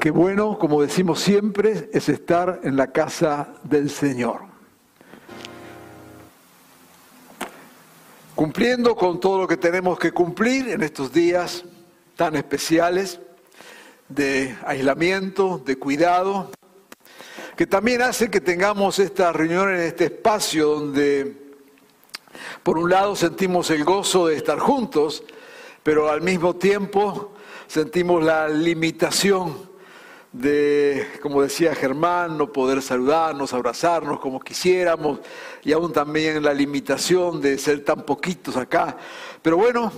Qué bueno, como decimos siempre, es estar en la casa del Señor. Cumpliendo con todo lo que tenemos que cumplir en estos días tan especiales de aislamiento, de cuidado, que también hace que tengamos esta reunión en este espacio donde, por un lado, sentimos el gozo de estar juntos, pero al mismo tiempo sentimos la limitación de, como decía Germán, no poder saludarnos, abrazarnos como quisiéramos, y aún también la limitación de ser tan poquitos acá. Pero bueno,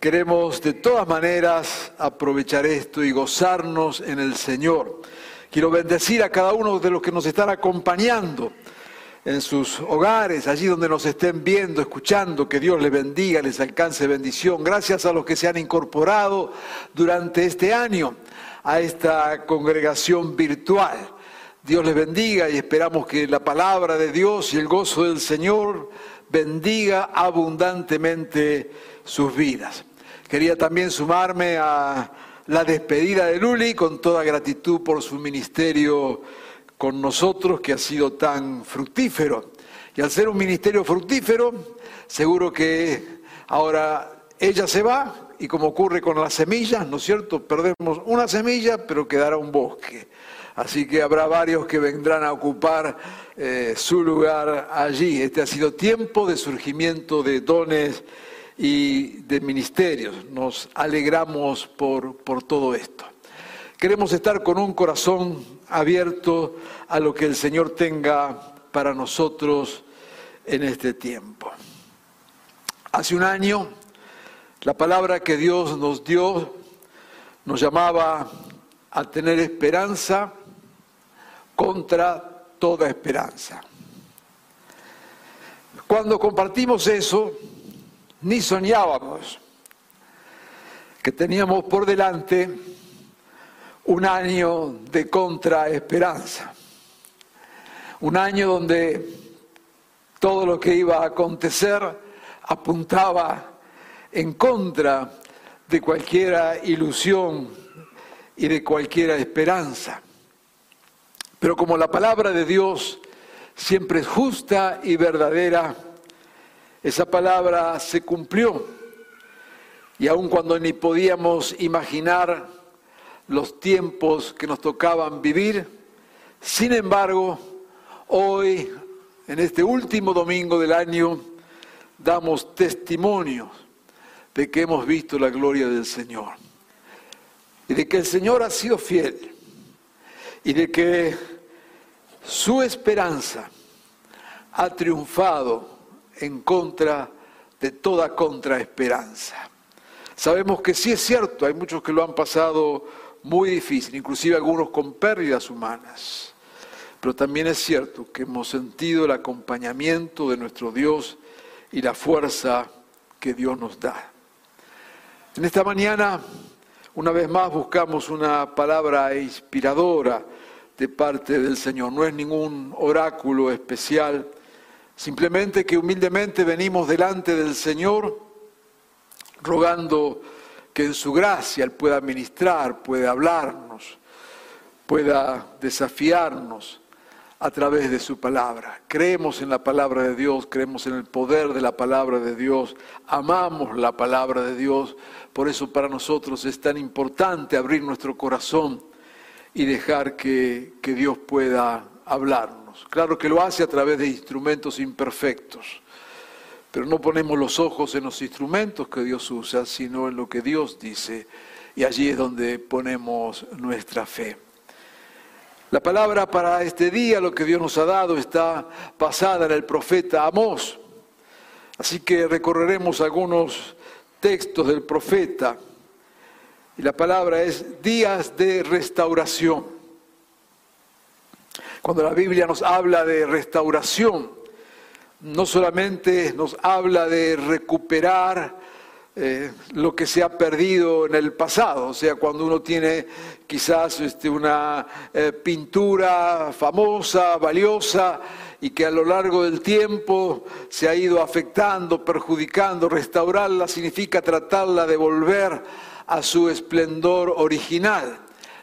queremos de todas maneras aprovechar esto y gozarnos en el Señor. Quiero bendecir a cada uno de los que nos están acompañando en sus hogares, allí donde nos estén viendo, escuchando, que Dios les bendiga, les alcance bendición. Gracias a los que se han incorporado durante este año a esta congregación virtual. Dios les bendiga y esperamos que la palabra de Dios y el gozo del Señor bendiga abundantemente sus vidas. Quería también sumarme a la despedida de Luli con toda gratitud por su ministerio con nosotros que ha sido tan fructífero. Y al ser un ministerio fructífero, seguro que ahora ella se va y como ocurre con las semillas, ¿no es cierto? Perdemos una semilla, pero quedará un bosque. Así que habrá varios que vendrán a ocupar eh, su lugar allí. Este ha sido tiempo de surgimiento de dones y de ministerios. Nos alegramos por, por todo esto. Queremos estar con un corazón abierto a lo que el Señor tenga para nosotros en este tiempo. Hace un año, la palabra que Dios nos dio nos llamaba a tener esperanza contra toda esperanza. Cuando compartimos eso, ni soñábamos que teníamos por delante un año de contraesperanza, un año donde todo lo que iba a acontecer apuntaba en contra de cualquier ilusión y de cualquier esperanza. Pero como la palabra de Dios siempre es justa y verdadera, esa palabra se cumplió. Y aun cuando ni podíamos imaginar los tiempos que nos tocaban vivir. Sin embargo, hoy, en este último domingo del año, damos testimonio de que hemos visto la gloria del Señor y de que el Señor ha sido fiel y de que su esperanza ha triunfado en contra de toda contraesperanza. Sabemos que sí es cierto, hay muchos que lo han pasado muy difícil, inclusive algunos con pérdidas humanas. Pero también es cierto que hemos sentido el acompañamiento de nuestro Dios y la fuerza que Dios nos da. En esta mañana, una vez más, buscamos una palabra inspiradora de parte del Señor. No es ningún oráculo especial, simplemente que humildemente venimos delante del Señor rogando que en su gracia Él pueda ministrar, pueda hablarnos, pueda desafiarnos a través de su palabra. Creemos en la palabra de Dios, creemos en el poder de la palabra de Dios, amamos la palabra de Dios, por eso para nosotros es tan importante abrir nuestro corazón y dejar que, que Dios pueda hablarnos. Claro que lo hace a través de instrumentos imperfectos pero no ponemos los ojos en los instrumentos que Dios usa, sino en lo que Dios dice. Y allí es donde ponemos nuestra fe. La palabra para este día, lo que Dios nos ha dado, está basada en el profeta Amós. Así que recorreremos algunos textos del profeta. Y la palabra es días de restauración. Cuando la Biblia nos habla de restauración, no solamente nos habla de recuperar eh, lo que se ha perdido en el pasado, o sea, cuando uno tiene quizás este, una eh, pintura famosa, valiosa, y que a lo largo del tiempo se ha ido afectando, perjudicando, restaurarla significa tratarla de volver a su esplendor original.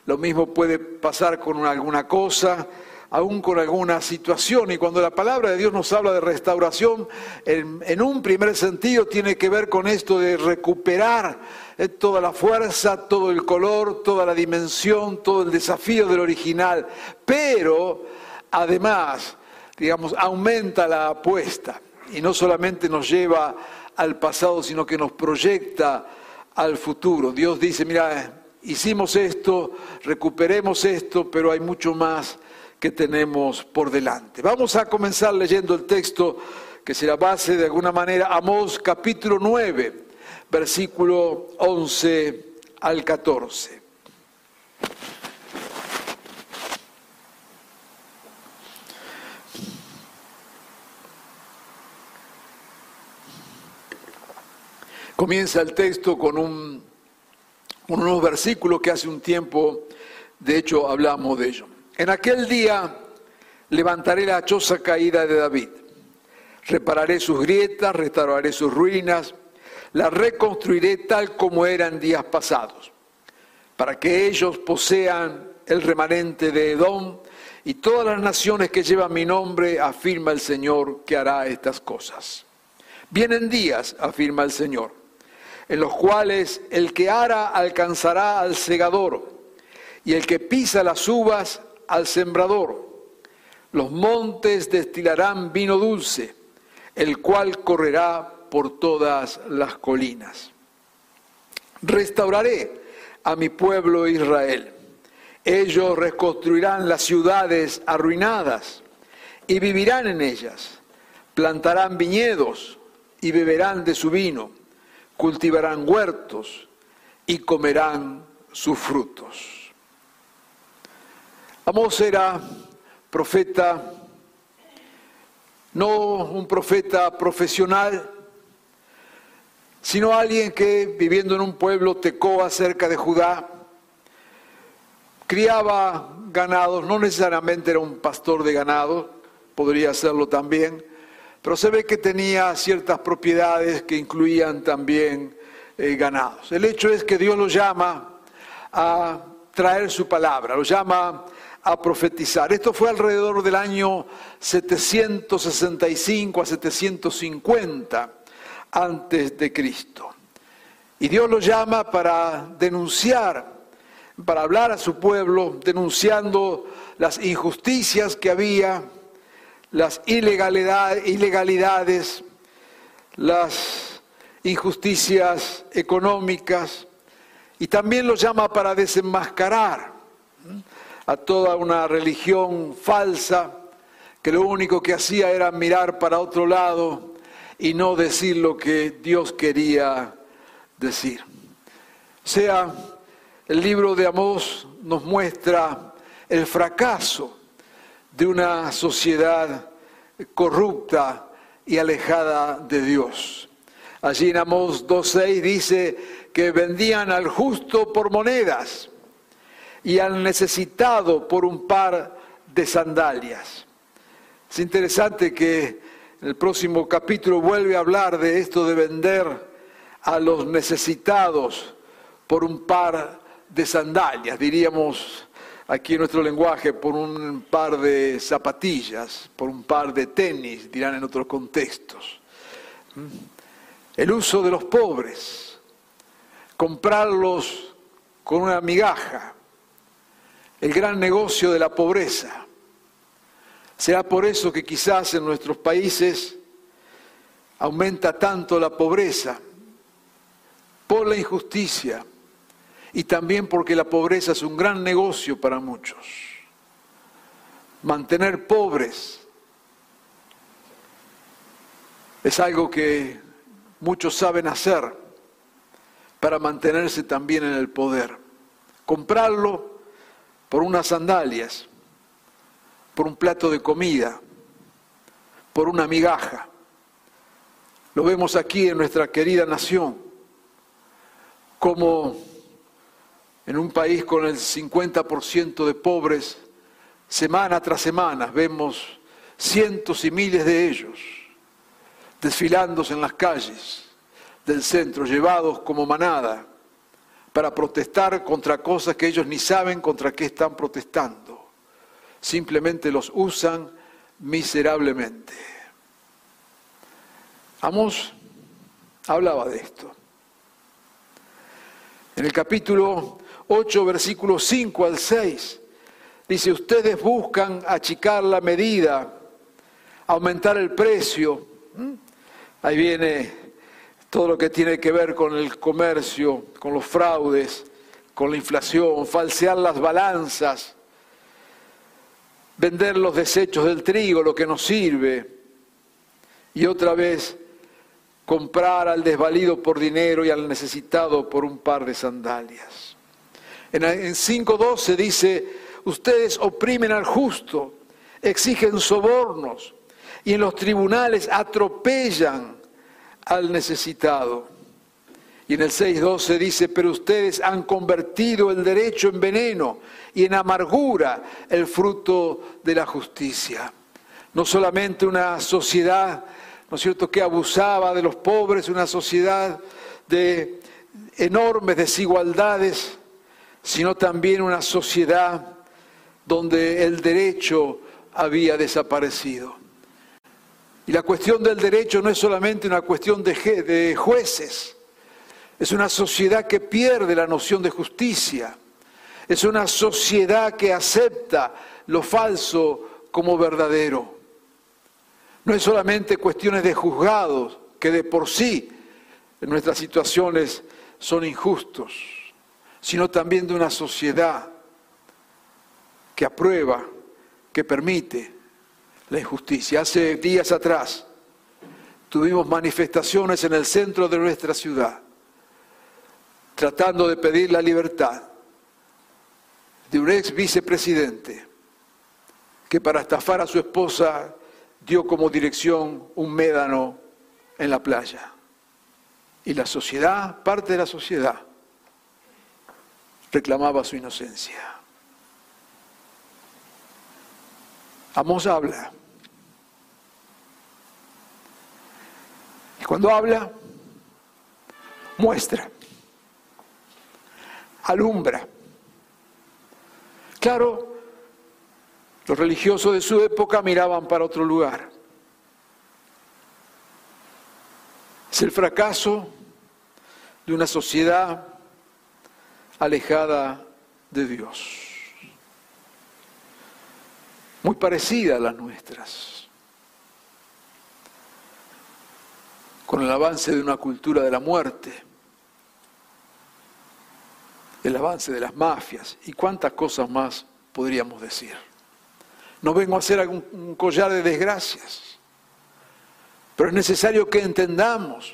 Lo mismo puede pasar con alguna cosa, aún con alguna situación. Y cuando la palabra de Dios nos habla de restauración, en, un primer sentido tiene que ver con esto de recuperar eh, toda la fuerza, todo el color, toda la dimensión, todo el desafío del original. Pero, además, digamos, aumenta la apuesta y no solamente nos lleva al pasado, sino que nos proyecta al futuro. Dios dice, mira, hicimos esto, recuperemos esto, pero hay mucho más que tenemos por delante. Vamos a comenzar leyendo el texto que será base de alguna manera, Amós capítulo 9, versículo 11 al 14. Comienza el texto con un, unos versículos que hace un tiempo, de hecho, hablamos de ellos. En aquel día levantaré la choza caída de David, repararé sus grietas, restauraré sus ruinas, la reconstruiré tal como eran días pasados, para que ellos posean el remanente de Edom y todas las naciones que llevan mi nombre, afirma el Señor que hará estas cosas. Vienen días, afirma el Señor, en los cuales el que ara alcanzará al segador y el que pisa las uvas al sembrador. Los montes destilarán vino dulce, el cual correrá por todas las colinas. Restauraré a mi pueblo Israel. Ellos reconstruirán las ciudades arruinadas y vivirán en ellas. Plantarán viñedos y beberán de su vino. Cultivarán huertos y comerán sus frutos. Amós era profeta, no un profeta profesional, sino alguien que viviendo en un pueblo tecoa cerca de Judá, criaba ganados, no necesariamente era un pastor de ganado, podría serlo también, pero se ve que tenía ciertas propiedades que incluían también eh, ganados. El hecho es que Dios lo llama a traer su palabra, lo llama a profetizar. Esto fue alrededor del año 765 a 750 antes de Cristo. Y Dios lo llama para denunciar, para hablar a su pueblo, denunciando las injusticias que había, las ilegalidades, las injusticias económicas, y también lo llama para desenmascarar a toda una religión falsa que lo único que hacía era mirar para otro lado y no decir lo que Dios quería decir. O sea, el libro de Amós nos muestra el fracaso de una sociedad corrupta y alejada de Dios. Allí en Amós 2.6 dice que vendían al justo por monedas y al necesitado por un par de sandalias. Es interesante que el próximo capítulo vuelve a hablar de esto de vender a los necesitados por un par de sandalias, diríamos aquí en nuestro lenguaje, por un par de zapatillas, por un par de tenis, dirán en otros contextos. El uso de los pobres, comprarlos con una migaja, el gran negocio de la pobreza. Será por eso que quizás en nuestros países aumenta tanto la pobreza, por la injusticia y también porque la pobreza es un gran negocio para muchos. mantener pobres. Es algo que muchos saben hacer para mantenerse también en el poder. Comprarlo por unas sandalias, por un plato de comida, por una migaja. Lo vemos aquí en nuestra querida nación, como en un país con el 50% de pobres, semana tras semana vemos cientos y miles de ellos desfilándose en las calles del centro, llevados como manada para protestar contra cosas que ellos ni saben contra qué están protestando. Simplemente los usan miserablemente. Amos hablaba de esto. En el capítulo 8, versículos 5 al 6, dice, ustedes buscan achicar la medida, aumentar el precio. ¿Mm? Ahí viene todo lo que tiene que ver con el comercio, con los fraudes, con la inflación, falsear las balanzas, vender los desechos del trigo, lo que nos sirve, y otra vez comprar al desvalido por dinero y al necesitado por un par de sandalias. En 5.12 dice, ustedes oprimen al justo, exigen sobornos y en los tribunales atropellan al necesitado. Y en el 6.12 dice, pero ustedes han convertido el derecho en veneno y en amargura el fruto de la justicia. No solamente una sociedad, ¿no es cierto?, que abusaba de los pobres, una sociedad de enormes desigualdades, sino también una sociedad donde el derecho había desaparecido. Y la cuestión del derecho no es solamente una cuestión de, jueces, es una sociedad que pierde la noción de justicia, es una sociedad que acepta lo falso como verdadero. No es solamente cuestiones de juzgados, que de por sí en nuestras situaciones son injustos sino también de una sociedad que aprueba, que permite la injusticia. Hace días atrás tuvimos manifestaciones en el centro de nuestra ciudad, tratando de pedir la libertad de un ex vicepresidente que para estafar a su esposa dio como dirección un médano en la playa. Y la sociedad, parte de la sociedad, reclamaba su inocencia. Amos habla. Y cuando habla, muestra, alumbra. Claro, los religiosos de su época miraban para otro lugar. Es el fracaso de una sociedad alejada de Dios, muy parecida a las nuestras, con el avance de una cultura de la muerte, el avance de las mafias. Y cuántas cosas más podríamos decir. No vengo a hacer algún, un collar de desgracias, pero es necesario que entendamos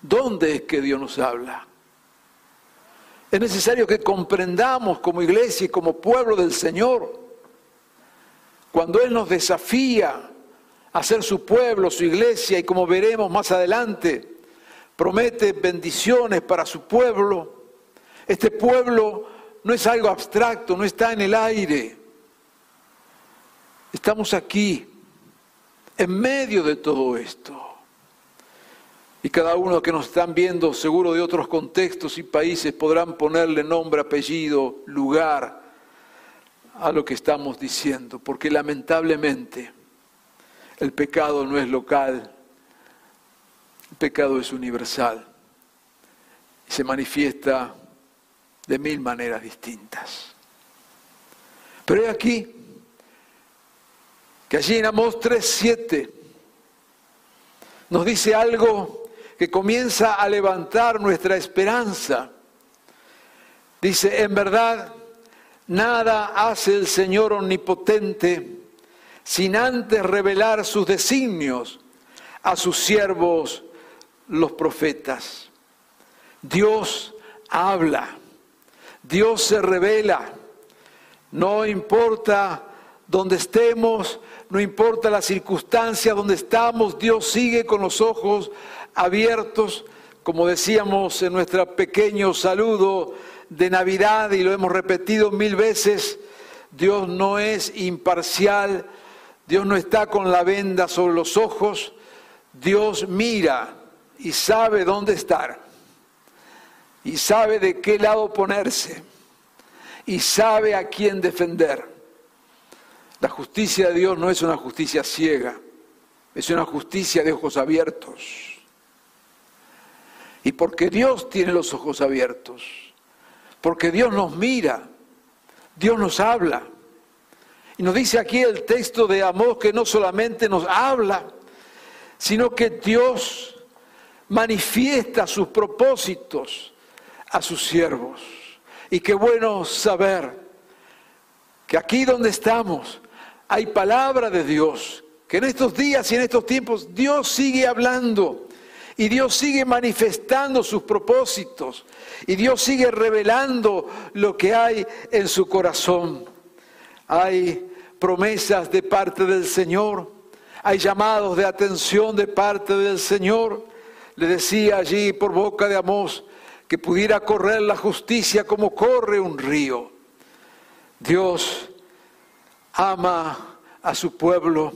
dónde es que Dios nos habla. Es necesario que comprendamos como iglesia y como pueblo del Señor, cuando Él nos desafía a ser su pueblo, su iglesia, y como veremos más adelante, promete bendiciones para su pueblo. Este pueblo no es algo abstracto, no está en el aire. Estamos aquí, en medio de todo esto. Y cada uno que nos están viendo, seguro de otros contextos y países, podrán ponerle nombre, apellido, lugar a lo que estamos diciendo, porque lamentablemente el pecado no es local, el pecado es universal y se manifiesta de mil maneras distintas. Pero he aquí que allí en Amós 3.7 nos dice algo que comienza a levantar nuestra esperanza. Dice, en verdad, nada hace el Señor omnipotente sin antes revelar sus designios a sus siervos los profetas. Dios habla, Dios se revela, no importa donde estemos, no importa la circunstancia donde estamos, Dios sigue con los ojos abiertos, como decíamos en nuestro pequeño saludo de Navidad y lo hemos repetido mil veces, Dios no es imparcial, Dios no está con la venda sobre los ojos, Dios mira y sabe dónde estar, y sabe de qué lado ponerse, y sabe a quién defender. La justicia de Dios no es una justicia ciega, es una justicia de ojos abiertos. Y porque Dios tiene los ojos abiertos, porque Dios nos mira, Dios nos habla. Y nos dice aquí el texto de Amós que no solamente nos habla, sino que Dios manifiesta sus propósitos a sus siervos. Y qué bueno saber que aquí donde estamos hay palabra de Dios, que en estos días y en estos tiempos Dios sigue hablando y Dios sigue manifestando sus propósitos y Dios sigue revelando lo que hay en su corazón. Hay promesas de parte del Señor, hay llamados de atención de parte del Señor. Le decía allí por boca de Amós que pudiera correr la justicia como corre un río. Dios ama a su pueblo.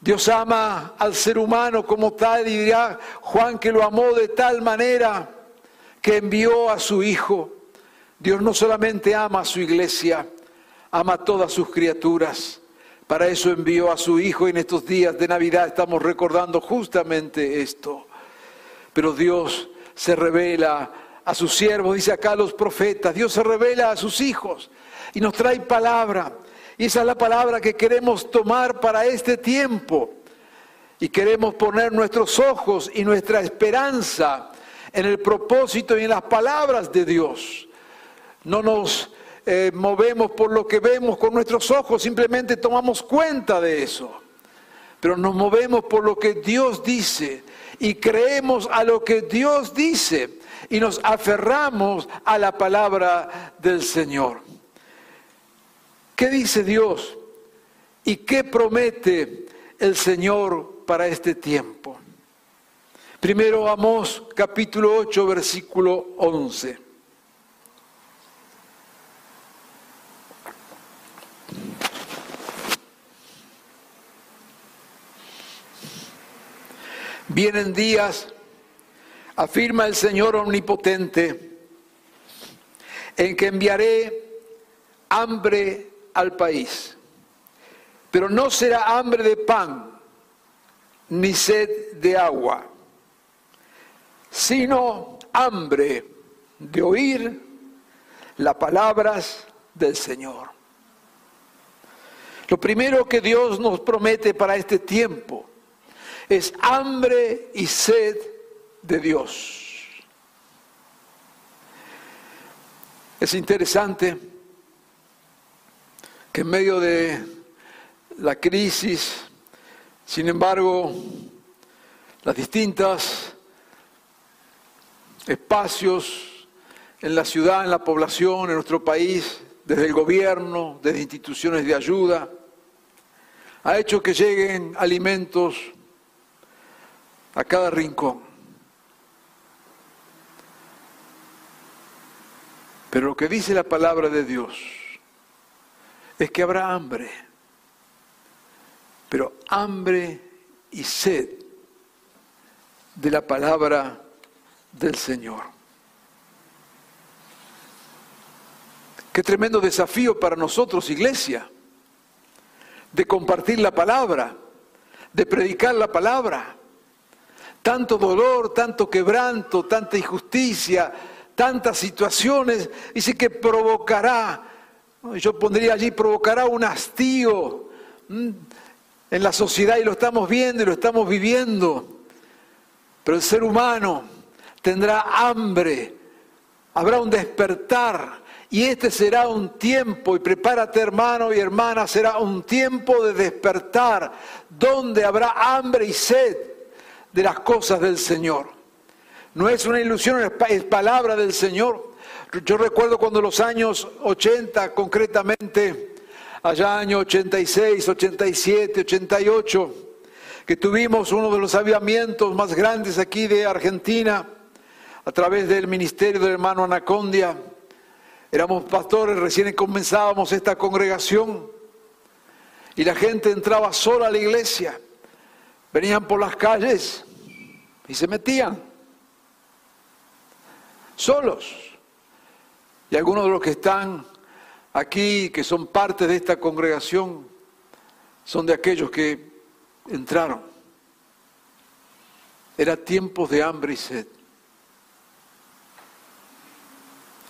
Dios ama al ser humano como tal y dirá Juan que lo amó de tal manera que envió a su Hijo. Dios no solamente ama a su iglesia, ama a todas sus criaturas. Para eso envió a su Hijo y en estos días de Navidad estamos recordando justamente esto. Pero Dios se revela a sus siervos, dice acá los profetas, Dios se revela a sus hijos y nos trae palabra. Y esa es la palabra que queremos tomar para este tiempo. Y queremos poner nuestros ojos y nuestra esperanza en el propósito y en las palabras de Dios. No nos eh, movemos por lo que vemos con nuestros ojos, simplemente tomamos cuenta de eso. Pero nos movemos por lo que Dios dice y creemos a lo que Dios dice y nos aferramos a la palabra del Señor. ¿Qué dice Dios? ¿Y qué promete el Señor para este tiempo? Primero Amós capítulo 8 versículo 11. Vienen días, afirma el Señor omnipotente, en que enviaré hambre al país, pero no será hambre de pan ni sed de agua, sino hambre de oír las palabras del Señor. Lo primero que Dios nos promete para este tiempo es hambre y sed de Dios. Es interesante que en medio de la crisis, sin embargo, las distintas espacios en la ciudad, en la población, en nuestro país, desde el gobierno, desde instituciones de ayuda, ha hecho que lleguen alimentos a cada rincón. Pero lo que dice la palabra de Dios es que habrá hambre, pero hambre y sed de la palabra del Señor. Qué tremendo desafío para nosotros, iglesia, de compartir la palabra, de predicar la palabra tanto dolor, tanto quebranto, tanta injusticia, tantas situaciones, dice que provocará, yo pondría allí, provocará un hastío en la sociedad y lo estamos viendo y lo estamos viviendo. Pero el ser humano tendrá hambre, habrá un despertar Y este será un tiempo, y prepárate hermano y hermana, será un tiempo de despertar, donde habrá hambre y sed de las cosas del Señor. No es una ilusión, es palabra del Señor. Yo recuerdo cuando los años 80, concretamente, allá año 86, 87, 88, que tuvimos uno de los avivamientos más grandes aquí de Argentina, a través del ministerio del hermano Anacondia. Éramos pastores, recién comenzábamos esta congregación y la gente entraba sola a la iglesia. Venían por las calles y se metían solos. Y algunos de los que están aquí, que son parte de esta congregación, son de aquellos que entraron. Era tiempos de hambre y sed.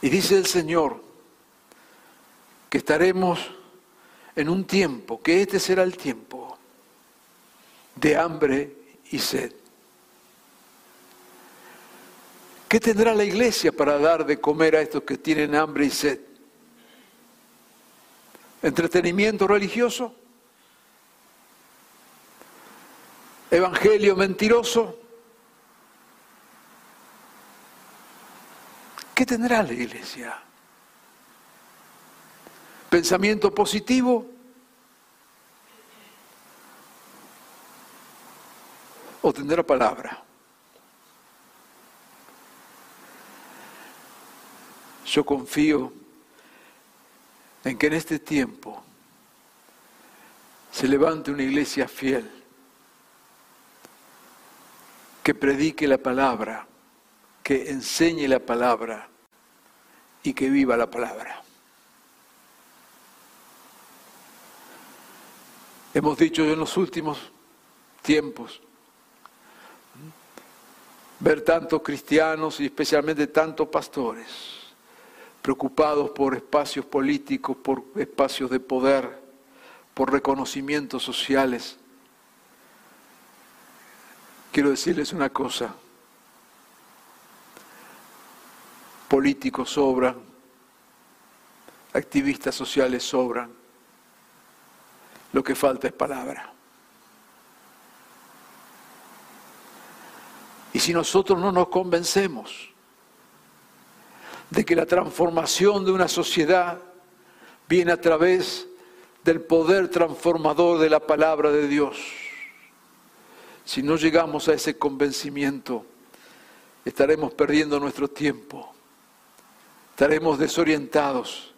Y dice el Señor que estaremos en un tiempo, que este será el tiempo de hambre y sed. ¿Qué tendrá la iglesia para dar de comer a estos que tienen hambre y sed? ¿Entretenimiento religioso? ¿Evangelio mentiroso? ¿Qué tendrá la iglesia? ¿Pensamiento positivo? ¿O tendrá palabra? Yo confío en que en este tiempo se levante una iglesia fiel, que predique la palabra que enseñe la palabra y que viva la palabra. Hemos dicho en los últimos tiempos, ver tantos cristianos y especialmente tantos pastores preocupados por espacios políticos, por espacios de poder, por reconocimientos sociales. Quiero decirles una cosa, políticos sobran, activistas sociales sobran, lo que falta es palabra. Y si nosotros no nos convencemos de que la transformación de una sociedad viene a través del poder transformador de la palabra de Dios, si no llegamos a ese convencimiento, estaremos perdiendo nuestro tiempo estaremos desorientados.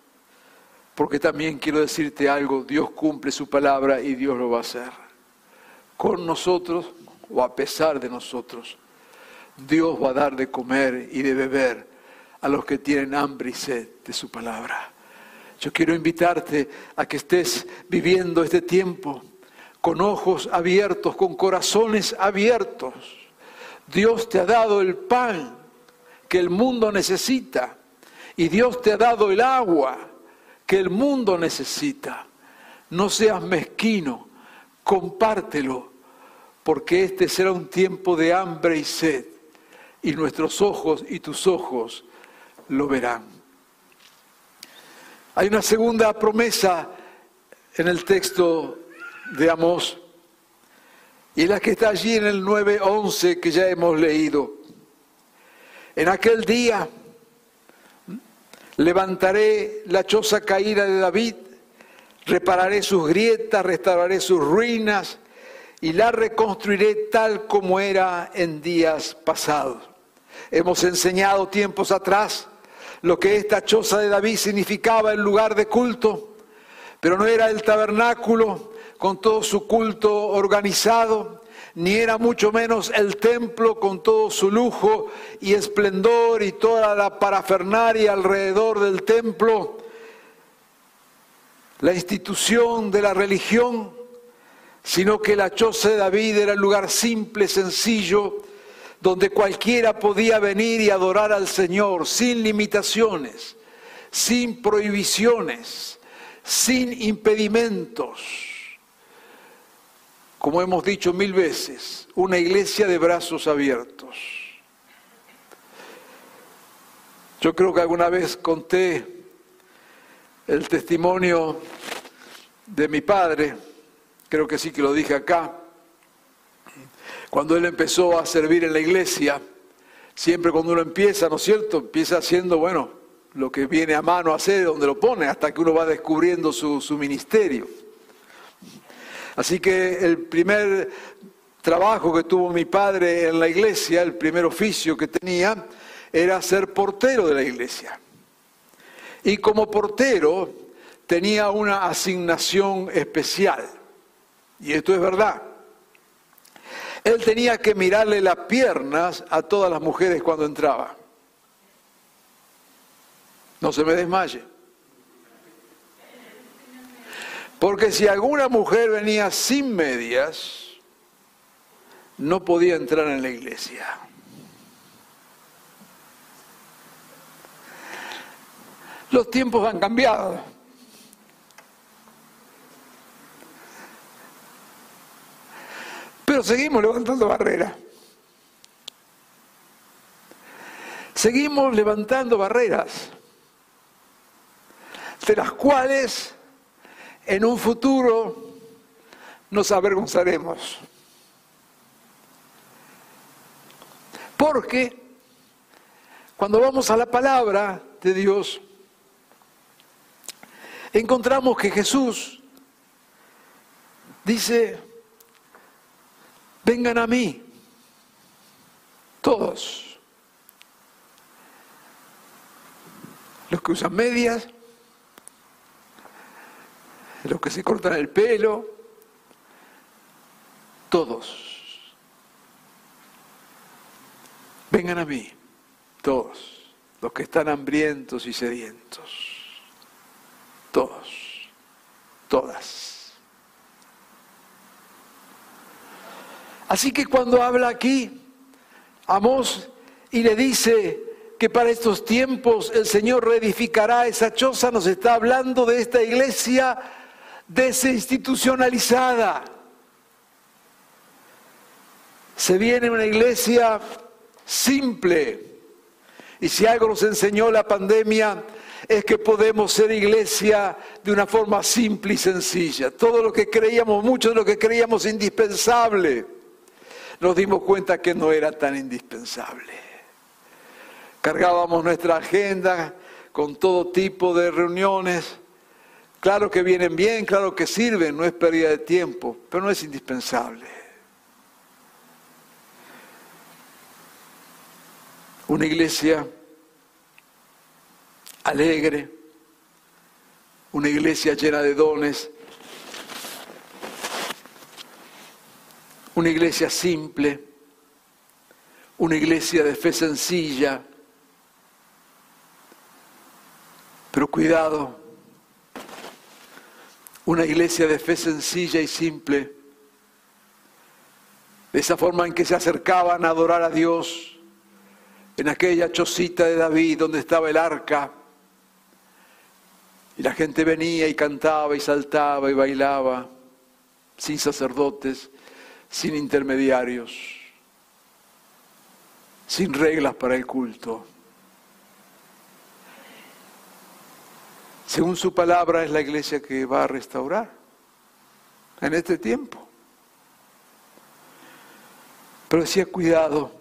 Porque también quiero decirte algo, Dios cumple su palabra y Dios lo va a hacer. Con nosotros o a pesar de nosotros. Dios va a dar de comer y de beber a los que tienen hambre y sed de su palabra. Yo quiero invitarte a que estés viviendo este tiempo con ojos abiertos, con corazones abiertos. Dios te ha dado el pan que el mundo necesita y Dios te ha dado el agua que el mundo necesita. No seas mezquino, compártelo, porque este será un tiempo de hambre y sed, y nuestros ojos y tus ojos lo verán. Hay una segunda promesa en el texto de Amós, y la que está allí en el 9.11 que ya hemos leído. En aquel día Levantaré la choza caída de David, repararé sus grietas, restauraré sus ruinas y la reconstruiré tal como era en días pasados. Hemos enseñado tiempos atrás lo que esta choza de David significaba en lugar de culto, pero no era el tabernáculo con todo su culto organizado, ni era mucho menos el templo con todo su lujo y esplendor y toda la parafernaria alrededor del templo, la institución de la religión, sino que la choza de David era el lugar simple, sencillo, donde cualquiera podía venir y adorar al Señor sin limitaciones, sin prohibiciones, sin impedimentos como hemos dicho mil veces, una iglesia de brazos abiertos. Yo creo que alguna vez conté el testimonio de mi padre, creo que sí que lo dije acá, cuando él empezó a servir en la iglesia, siempre cuando uno empieza, ¿no es cierto? Empieza haciendo, bueno, lo que viene a mano a hacer, donde lo pone, hasta que uno va descubriendo su, su ministerio. Así que el primer trabajo que tuvo mi padre en la iglesia, el primer oficio que tenía, era ser portero de la iglesia. Y como portero tenía una asignación especial. Y esto es verdad. Él tenía que mirarle las piernas a todas las mujeres cuando entraba. No se me desmaye. Porque si alguna mujer venía sin medias, no podía entrar en la iglesia. Los tiempos han cambiado. Pero seguimos levantando barreras. Seguimos levantando barreras, de las cuales en un futuro nos avergonzaremos. Porque cuando vamos a la palabra de Dios, encontramos que Jesús dice, vengan a mí, todos, los que usan medias, los que se cortan el pelo, todos. Vengan a mí, todos, los que están hambrientos y sedientos, todos, todas. Así que cuando habla aquí, Amós y le dice que para estos tiempos el Señor reedificará esa choza, nos está hablando de esta iglesia desinstitucionalizada. Se viene una iglesia simple. Y si algo nos enseñó la pandemia es que podemos ser iglesia de una forma simple y sencilla. Todo lo que creíamos, mucho de lo que creíamos indispensable, nos dimos cuenta que no era tan indispensable. Cargábamos nuestra agenda con todo tipo de reuniones. Claro que vienen bien, claro que sirven, no es pérdida de tiempo, pero no es indispensable. Una iglesia alegre, una iglesia llena de dones, una iglesia simple, una iglesia de fe sencilla, pero cuidado, una iglesia de fe sencilla y simple, de esa forma en que se acercaban a adorar a Dios, en aquella chocita de David donde estaba el arca. Y la gente venía y cantaba y saltaba y bailaba, sin sacerdotes, sin intermediarios, sin reglas para el culto. Según su palabra es la iglesia que va a restaurar en este tiempo. Pero decía, cuidado,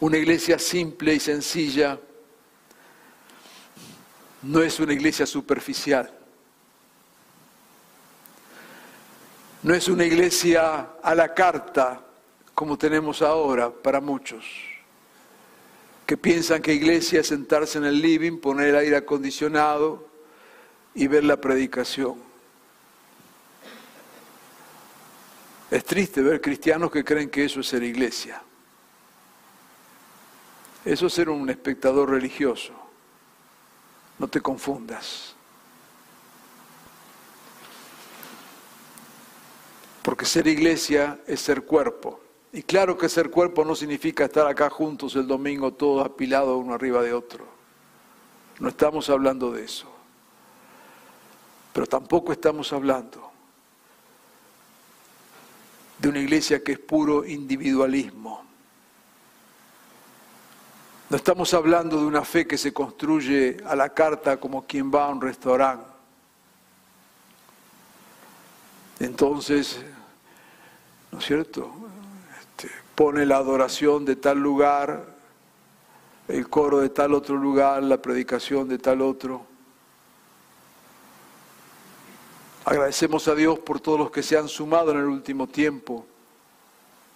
una iglesia simple y sencilla no es una iglesia superficial. No es una iglesia a la carta como tenemos ahora para muchos, que piensan que iglesia es sentarse en el living, poner el aire acondicionado y ver la predicación. Es triste ver cristianos que creen que eso es ser iglesia. Eso es ser un espectador religioso. No te confundas. Porque ser iglesia es ser cuerpo. Y claro que ser cuerpo no significa estar acá juntos el domingo todos apilados uno arriba de otro. No estamos hablando de eso. Pero tampoco estamos hablando de una iglesia que es puro individualismo No estamos hablando de una fe que se construye a la carta como quien va a un restaurante. Entonces, ¿no es cierto? Este, pone la adoración de tal lugar, el coro de tal otro lugar, la predicación de tal otro. Agradecemos a Dios por todos los que se han sumado en el último tiempo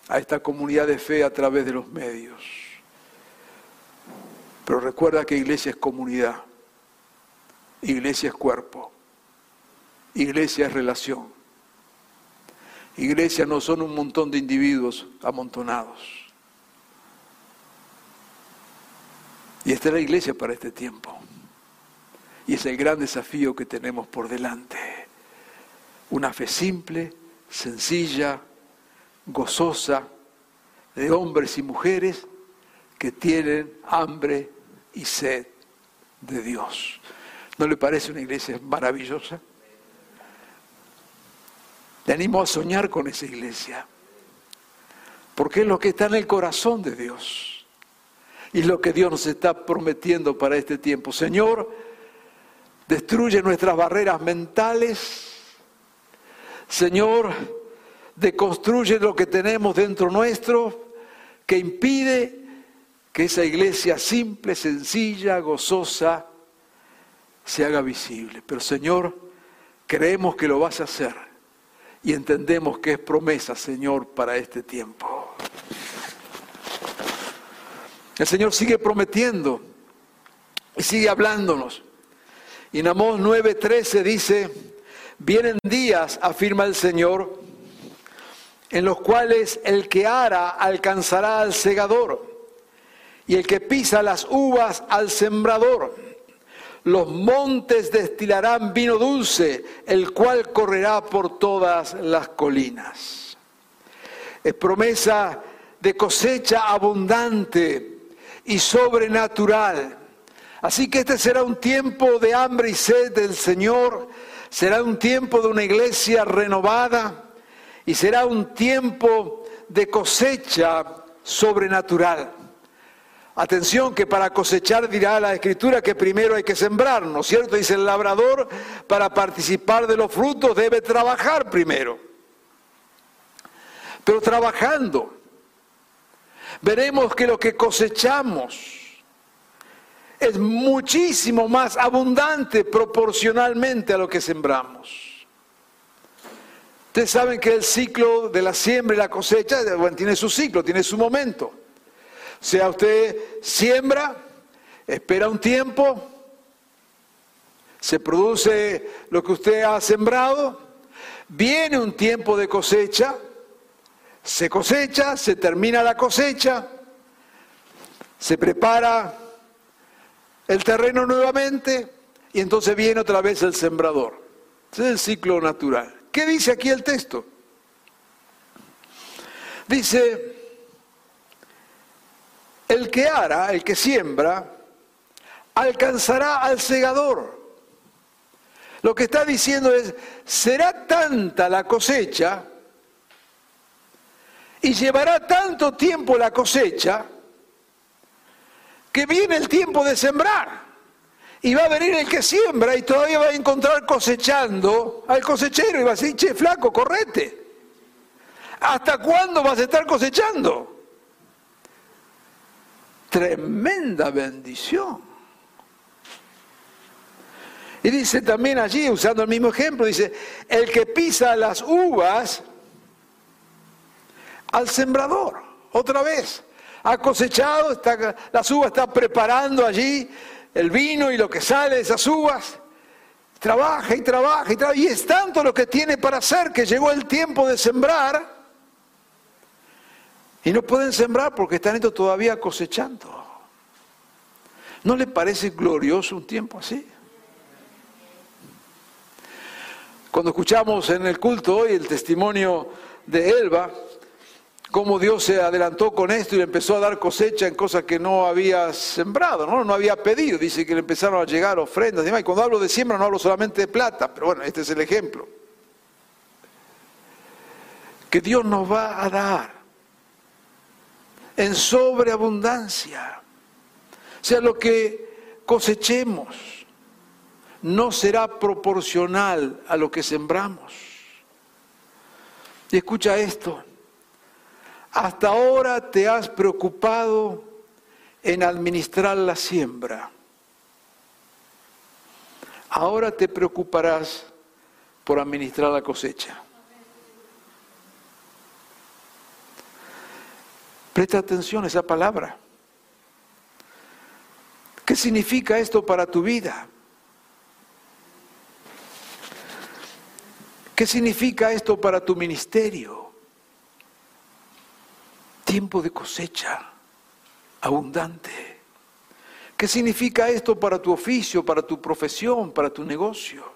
a esta comunidad de fe a través de los medios. Pero recuerda que iglesia es comunidad, iglesia es cuerpo, iglesia es relación. Iglesia no son un montón de individuos amontonados. Y esta es la iglesia para este tiempo. Y es el gran desafío que tenemos por delante. Una fe simple, sencilla, gozosa, de hombres y mujeres que tienen hambre y sed de Dios. ¿No le parece una iglesia maravillosa? Le animo a soñar con esa iglesia, porque es lo que está en el corazón de Dios y lo que Dios nos está prometiendo para este tiempo. Señor, destruye nuestras barreras mentales. Señor, deconstruye lo que tenemos dentro nuestro que impide que esa iglesia simple, sencilla, gozosa, se haga visible. Pero Señor, creemos que lo vas a hacer y entendemos que es promesa, Señor, para este tiempo. El Señor sigue prometiendo y sigue hablándonos. Y en Amós 9:13 dice, vienen días, afirma el Señor, en los cuales el que ara alcanzará al segador y el que pisa las uvas al sembrador. Los montes destilarán vino dulce, el cual correrá por todas las colinas. Es promesa de cosecha abundante y sobrenatural. Así que este será un tiempo de hambre y sed del Señor, será un tiempo de una iglesia renovada y será un tiempo de cosecha sobrenatural. Atención que para cosechar dirá la escritura que primero hay que sembrar, ¿no es cierto? Dice el labrador, para participar de los frutos debe trabajar primero. Pero trabajando, veremos que lo que cosechamos es muchísimo más abundante proporcionalmente a lo que sembramos. Ustedes saben que el ciclo de la siembra y la cosecha tiene su ciclo, tiene su momento sea usted siembra, espera un tiempo, se produce lo que usted ha sembrado, viene un tiempo de cosecha, se cosecha, se termina la cosecha, se prepara el terreno nuevamente y entonces viene otra vez el sembrador. Ese es el ciclo natural. ¿Qué dice aquí el texto? Dice, el que ara, el que siembra, alcanzará al segador. Lo que está diciendo es, será tanta la cosecha y llevará tanto tiempo la cosecha que viene el tiempo de sembrar. Y va a venir el que siembra y todavía va a encontrar cosechando al cosechero y va a decir, che, flaco, correte. ¿Hasta cuándo vas a estar cosechando? Tremenda bendición. Y dice también allí, usando el mismo ejemplo, dice, el que pisa las uvas al sembrador, otra vez, ha cosechado, está, las uvas está preparando allí el vino y lo que sale de esas uvas, trabaja y trabaja y trabaja, y es tanto lo que tiene para hacer que llegó el tiempo de sembrar, y no pueden sembrar porque están esto todavía cosechando. ¿No le parece glorioso un tiempo así? Cuando escuchamos en el culto hoy el testimonio de Elba, cómo Dios se adelantó con esto y le empezó a dar cosecha en cosas que no había sembrado, no, no había pedido. Dice que le empezaron a llegar ofrendas y demás. Y cuando hablo de siembra no hablo solamente de plata, pero bueno, este es el ejemplo. Que Dios nos va a dar en sobreabundancia. O sea, lo que cosechemos no será proporcional a lo que sembramos. Y escucha esto, hasta ahora te has preocupado en administrar la siembra. Ahora te preocuparás por administrar la cosecha. Presta atención a esa palabra. ¿Qué significa esto para tu vida? ¿Qué significa esto para tu ministerio? Tiempo de cosecha abundante. ¿Qué significa esto para tu oficio, para tu profesión, para tu negocio?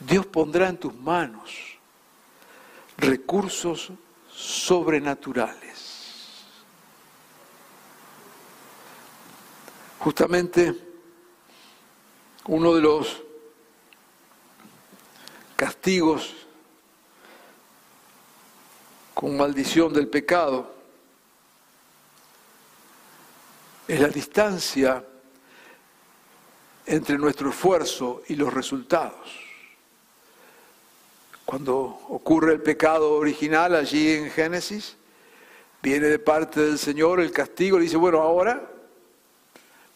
Dios pondrá en tus manos recursos sobrenaturales. Justamente uno de los castigos con maldición del pecado es la distancia entre nuestro esfuerzo y los resultados. Cuando ocurre el pecado original allí en Génesis, viene de parte del Señor el castigo, le dice, bueno, ahora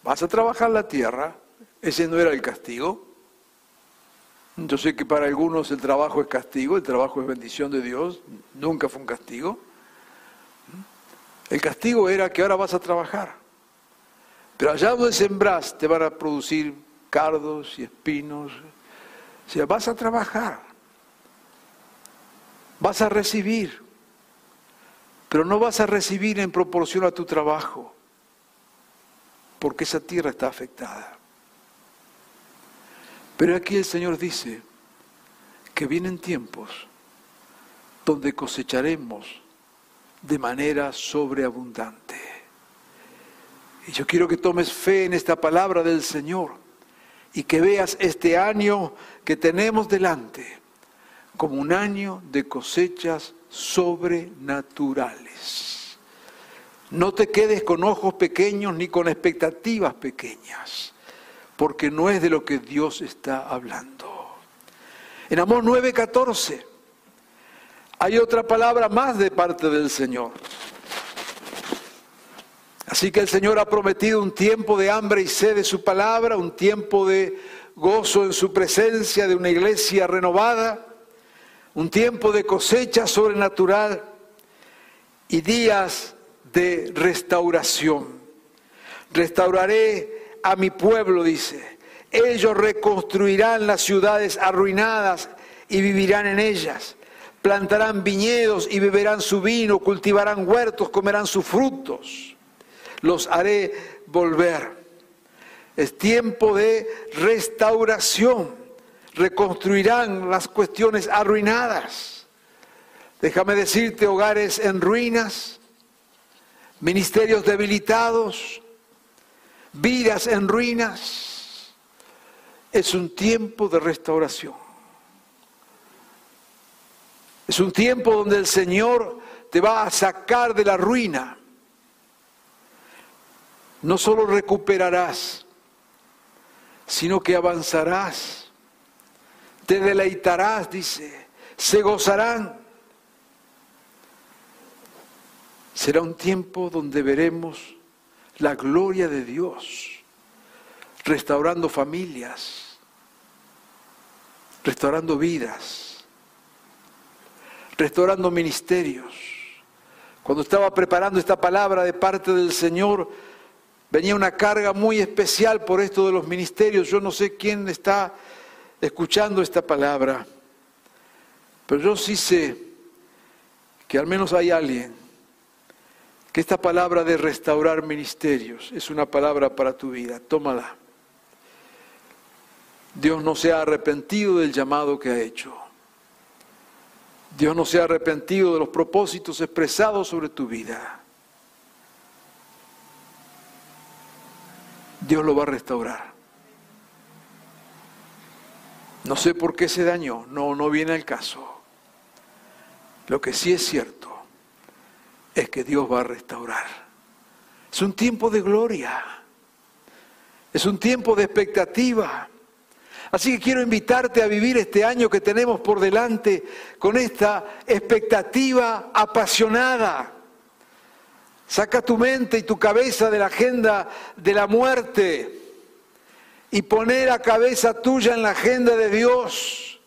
vas a trabajar la tierra, ese no era el castigo. Yo sé que para algunos el trabajo es castigo, el trabajo es bendición de Dios, nunca fue un castigo. El castigo era que ahora vas a trabajar. Pero allá donde sembras te van a producir cardos y espinos. O sea, vas a trabajar vas a recibir, pero no vas a recibir en proporción a tu trabajo, porque esa tierra está afectada. Pero aquí el Señor dice que vienen tiempos donde cosecharemos de manera sobreabundante. Y yo quiero que tomes fe en esta palabra del Señor y que veas este año que tenemos delante como un año de cosechas sobrenaturales. No te quedes con ojos pequeños ni con expectativas pequeñas, porque no es de lo que Dios está hablando. En Amós 9:14 hay otra palabra más de parte del Señor. Así que el Señor ha prometido un tiempo de hambre y sed de su palabra, un tiempo de gozo en su presencia, de una iglesia renovada un tiempo de cosecha sobrenatural y días de restauración. Restauraré a mi pueblo, dice. Ellos reconstruirán las ciudades arruinadas y vivirán en ellas. Plantarán viñedos y beberán su vino, cultivarán huertos, comerán sus frutos. Los haré volver. Es tiempo de restauración reconstruirán las cuestiones arruinadas. Déjame decirte, hogares en ruinas, ministerios debilitados, vidas en ruinas. Es un tiempo de restauración. Es un tiempo donde el Señor te va a sacar de la ruina. No solo recuperarás, sino que avanzarás te deleitarás, dice, se gozarán. Será un tiempo donde veremos la gloria de Dios, restaurando familias, restaurando vidas, restaurando ministerios. Cuando estaba preparando esta palabra de parte del Señor, venía una carga muy especial por esto de los ministerios. Yo no sé quién está escuchando esta palabra, pero yo sí sé que al menos hay alguien que esta palabra de restaurar ministerios es una palabra para tu vida. Tómala. Dios no se ha arrepentido del llamado que ha hecho. Dios no se ha arrepentido de los propósitos expresados sobre tu vida. Dios lo va a restaurar. No sé por qué se dañó, no, no viene al caso. Lo que sí es cierto es que Dios va a restaurar. Es un tiempo de gloria. Es un tiempo de expectativa. Así que quiero invitarte a vivir este año que tenemos por delante con esta expectativa apasionada. Saca tu mente y tu cabeza de la agenda de la muerte y pone la cabeza tuya en la agenda de Dios,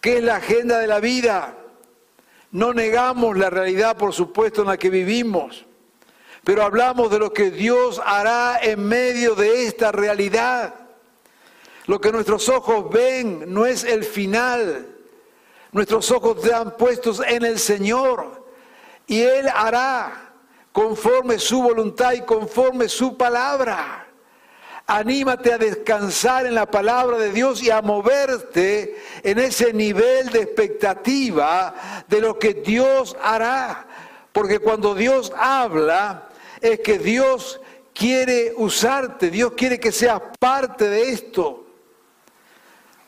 que es la agenda de la vida. No negamos la realidad, por supuesto, en la que vivimos, pero hablamos de lo que Dios hará en medio de esta realidad. Lo que nuestros ojos ven no es el final. Nuestros ojos están puestos en el Señor y Él hará conforme su voluntad y conforme su palabra. Anímate a descansar en la palabra de Dios y a moverte en ese nivel de expectativa de lo que Dios hará. Porque cuando Dios habla es que Dios quiere usarte, Dios quiere que seas parte de esto.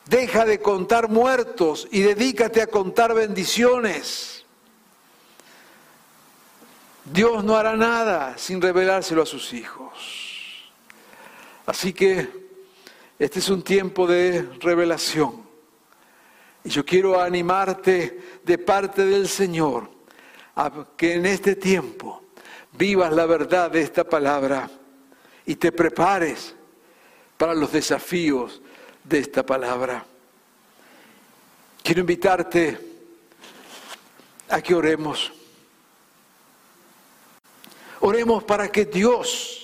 Deja de contar muertos y dedícate a contar bendiciones. Dios no hará nada sin revelárselo a sus hijos. Así que este es un tiempo de revelación. Y yo quiero animarte de parte del Señor a que en este tiempo vivas la verdad de esta palabra y te prepares para los desafíos de esta palabra. Quiero invitarte a que oremos. Oremos para que Dios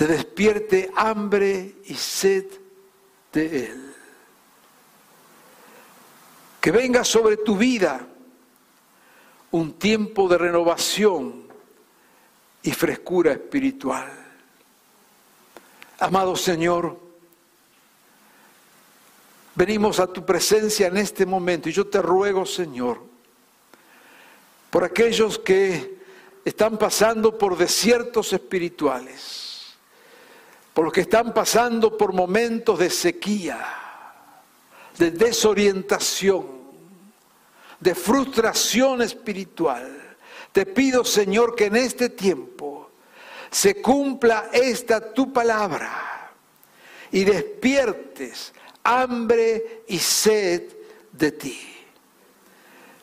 te despierte hambre y sed de Él. Que venga sobre tu vida un tiempo de renovación y frescura espiritual. Amado Señor, venimos a tu presencia en este momento y yo te ruego, Señor, por aquellos que están pasando por desiertos espirituales, por los que están pasando por momentos de sequía, de desorientación, de frustración espiritual. Te pido, Señor, que en este tiempo se cumpla esta tu palabra y despiertes hambre y sed de ti.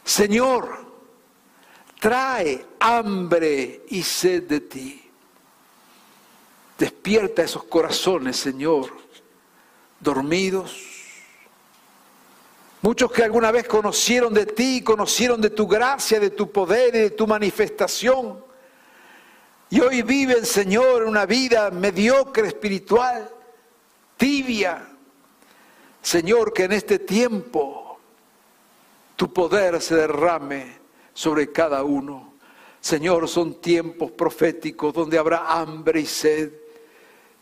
Señor, trae hambre y sed de ti. Despierta esos corazones, Señor, dormidos. Muchos que alguna vez conocieron de ti, conocieron de tu gracia, de tu poder y de tu manifestación. Y hoy viven, Señor, una vida mediocre espiritual, tibia. Señor, que en este tiempo tu poder se derrame sobre cada uno. Señor, son tiempos proféticos donde habrá hambre y sed.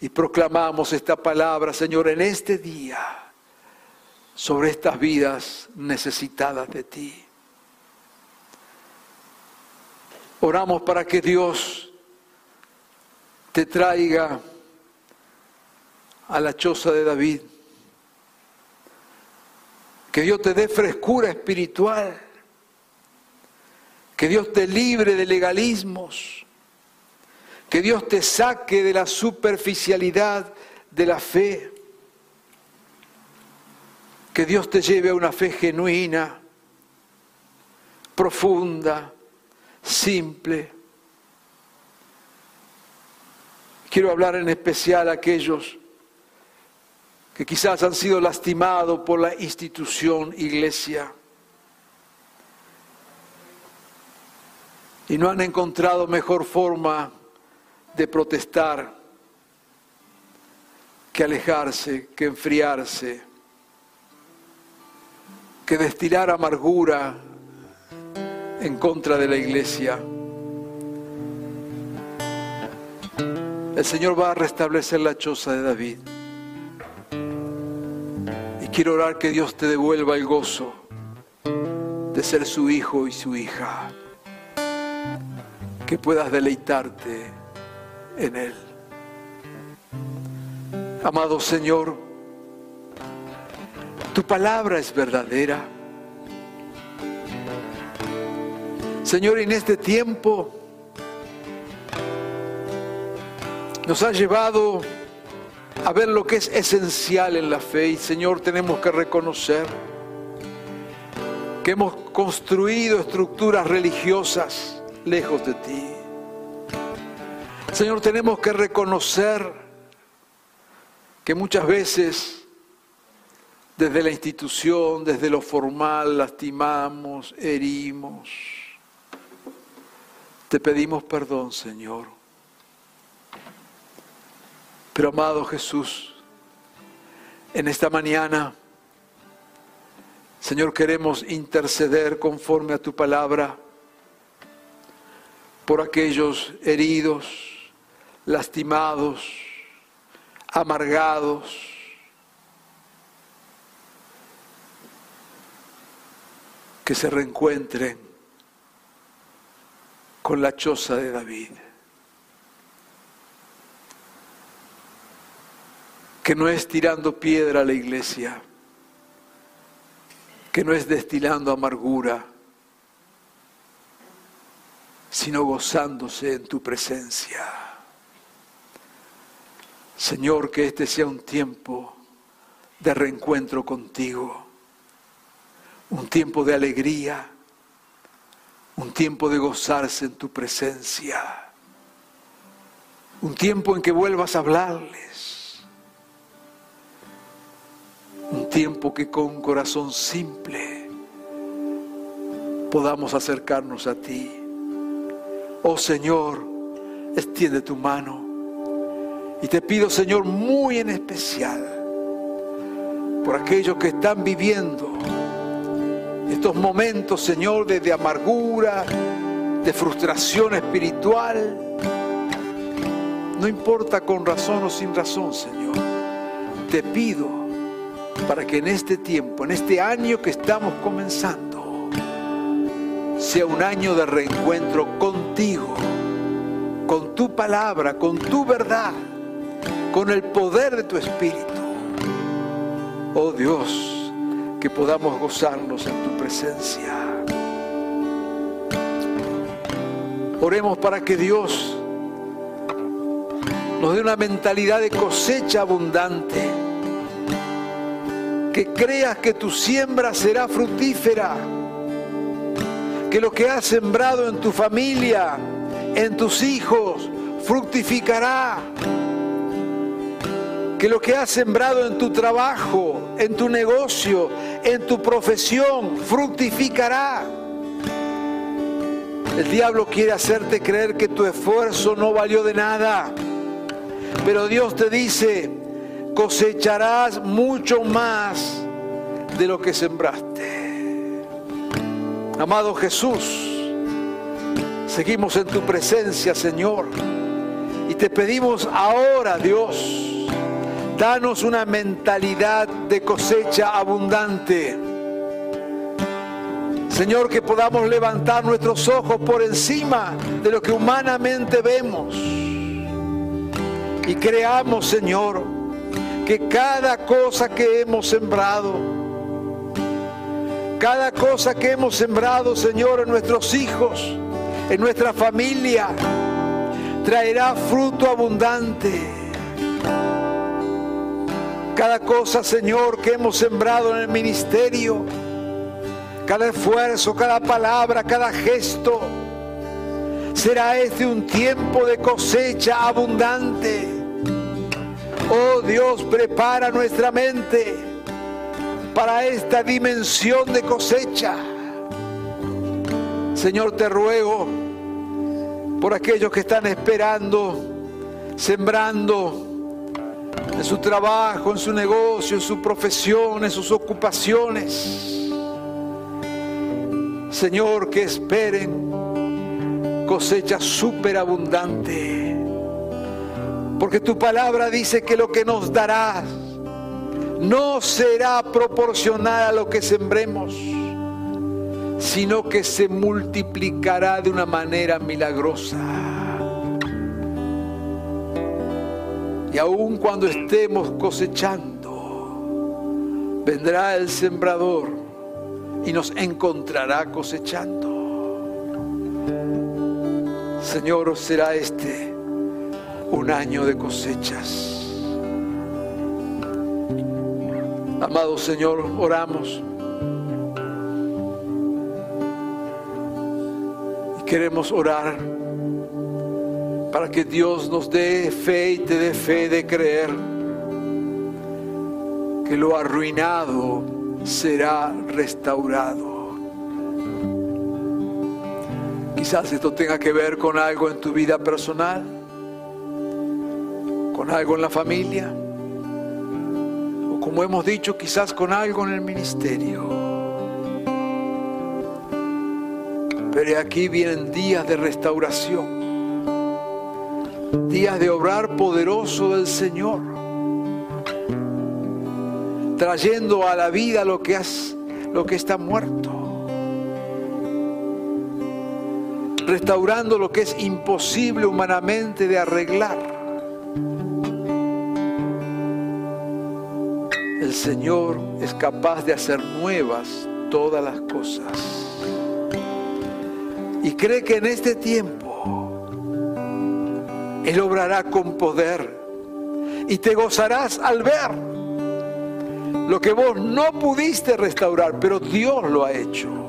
Y proclamamos esta palabra, Señor, en este día, sobre estas vidas necesitadas de ti. Oramos para que Dios te traiga a la choza de David. Que Dios te dé frescura espiritual que Dios te libre de legalismos, que Dios te saque de la superficialidad de la fe, que Dios te lleve a una fe genuina, profunda, simple. Quiero hablar en especial a aquellos que quizás han sido lastimados por la institución iglesia y no han encontrado mejor forma de protestar que alejarse, que enfriarse, que destilar amargura en contra de la iglesia. El Señor va a restablecer la choza de David. Y quiero orar que Dios te devuelva el gozo de ser su hijo y su hija que puedas deleitarte en Él. Amado Señor, tu palabra es verdadera. Señor, en este tiempo nos ha llevado a ver lo que es esencial en la fe y Señor tenemos que reconocer que hemos construido estructuras religiosas lejos de ti. Señor, tenemos que reconocer que muchas veces desde la institución, desde lo formal, lastimamos, herimos. Te pedimos perdón, Señor. Pero amado Jesús, en esta mañana, Señor, queremos interceder conforme a tu palabra por aquellos heridos, lastimados, amargados. Que se reencuentren con la choza de David. que no es tirando piedra a la iglesia, que no es destilando amargura, sino gozándose en tu presencia. Señor, que este sea un tiempo de reencuentro contigo, un tiempo de alegría, un tiempo de gozarse en tu presencia, un tiempo en que vuelvas a hablarles un tiempo que con corazón simple podamos acercarnos a ti. Oh Señor, extiende tu mano. Y te pido, Señor, muy en especial, por aquellos que están viviendo estos momentos, Señor, de, amargura, de frustración espiritual. No importa con razón o sin razón, Señor. Te pido para que en este tiempo, en este año que estamos comenzando, sea un año de reencuentro contigo, con tu palabra, con tu verdad, con el poder de tu Espíritu. Oh Dios, que podamos gozarnos en tu presencia. Oremos para que Dios nos dé una mentalidad de cosecha abundante que creas que tu siembra será fructífera, que lo que has sembrado en tu familia, en tus hijos, fructificará, que lo que has sembrado en tu trabajo, en tu negocio, en tu profesión, fructificará. El diablo quiere hacerte creer que tu esfuerzo no valió de nada, pero Dios te dice, cosecharás mucho más de lo que sembraste. Amado Jesús, seguimos en tu presencia, Señor, y te pedimos ahora, Dios, danos una mentalidad de cosecha abundante. Señor, que podamos levantar nuestros ojos por encima de lo que humanamente vemos. Y creamos, Señor, que cada cosa que hemos sembrado, cada cosa que hemos sembrado, Señor, en nuestros hijos, en nuestra familia, traerá fruto abundante. Cada cosa, Señor, que hemos sembrado en el ministerio, cada esfuerzo, cada palabra, cada gesto, será este un tiempo de cosecha abundante Oh Dios, prepara nuestra mente para esta dimensión de cosecha. Señor, te ruego por aquellos que están esperando, sembrando en su trabajo, en su negocio, en su profesión, en sus ocupaciones. Señor, que esperen cosecha superabundante porque tu palabra dice que lo que nos darás no será proporcional a lo que sembremos, sino que se multiplicará de una manera milagrosa. Y aun cuando estemos cosechando, vendrá el sembrador y nos encontrará cosechando. Señor, será este un año de cosechas. Amado Señor, oramos. Y queremos orar para que Dios nos dé fe y te dé fe de creer que lo arruinado será restaurado. Quizás esto tenga que ver con algo en tu vida personal, con algo en la familia, o como hemos dicho, quizás con algo en el ministerio. Pero aquí vienen días de restauración, días de obrar poderoso del Señor, trayendo a la vida lo que, lo que está muerto. restaurando lo que es imposible humanamente de arreglar. El Señor es capaz de hacer nuevas todas las cosas. Y cree que en este tiempo Él obrará con poder y te gozarás al ver lo que vos no pudiste restaurar, pero Dios lo ha hecho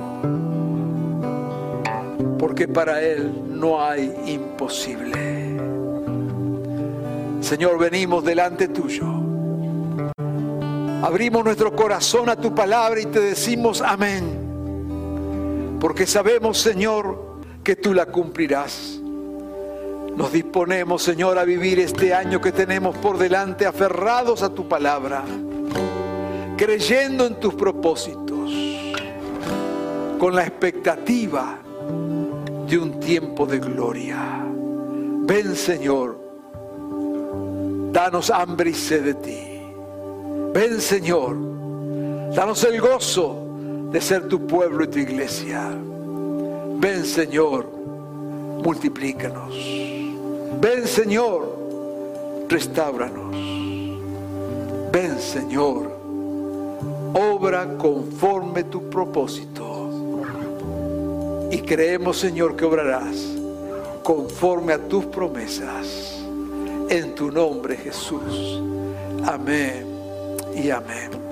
porque para Él no hay imposible. Señor, venimos delante tuyo. Abrimos nuestro corazón a tu palabra y te decimos amén. Porque sabemos, Señor, que tú la cumplirás. Nos disponemos, Señor, a vivir este año que tenemos por delante aferrados a tu palabra, creyendo en tus propósitos, con la expectativa de un tiempo de gloria. Ven Señor, danos hambre y sed de ti. Ven Señor, danos el gozo de ser tu pueblo y tu iglesia. Ven Señor, multiplícanos. Ven Señor, restauranos. Ven Señor, obra conforme tu propósito y creemos, Señor, que obrarás conforme a tus promesas. En tu nombre, Jesús. Amén y amén.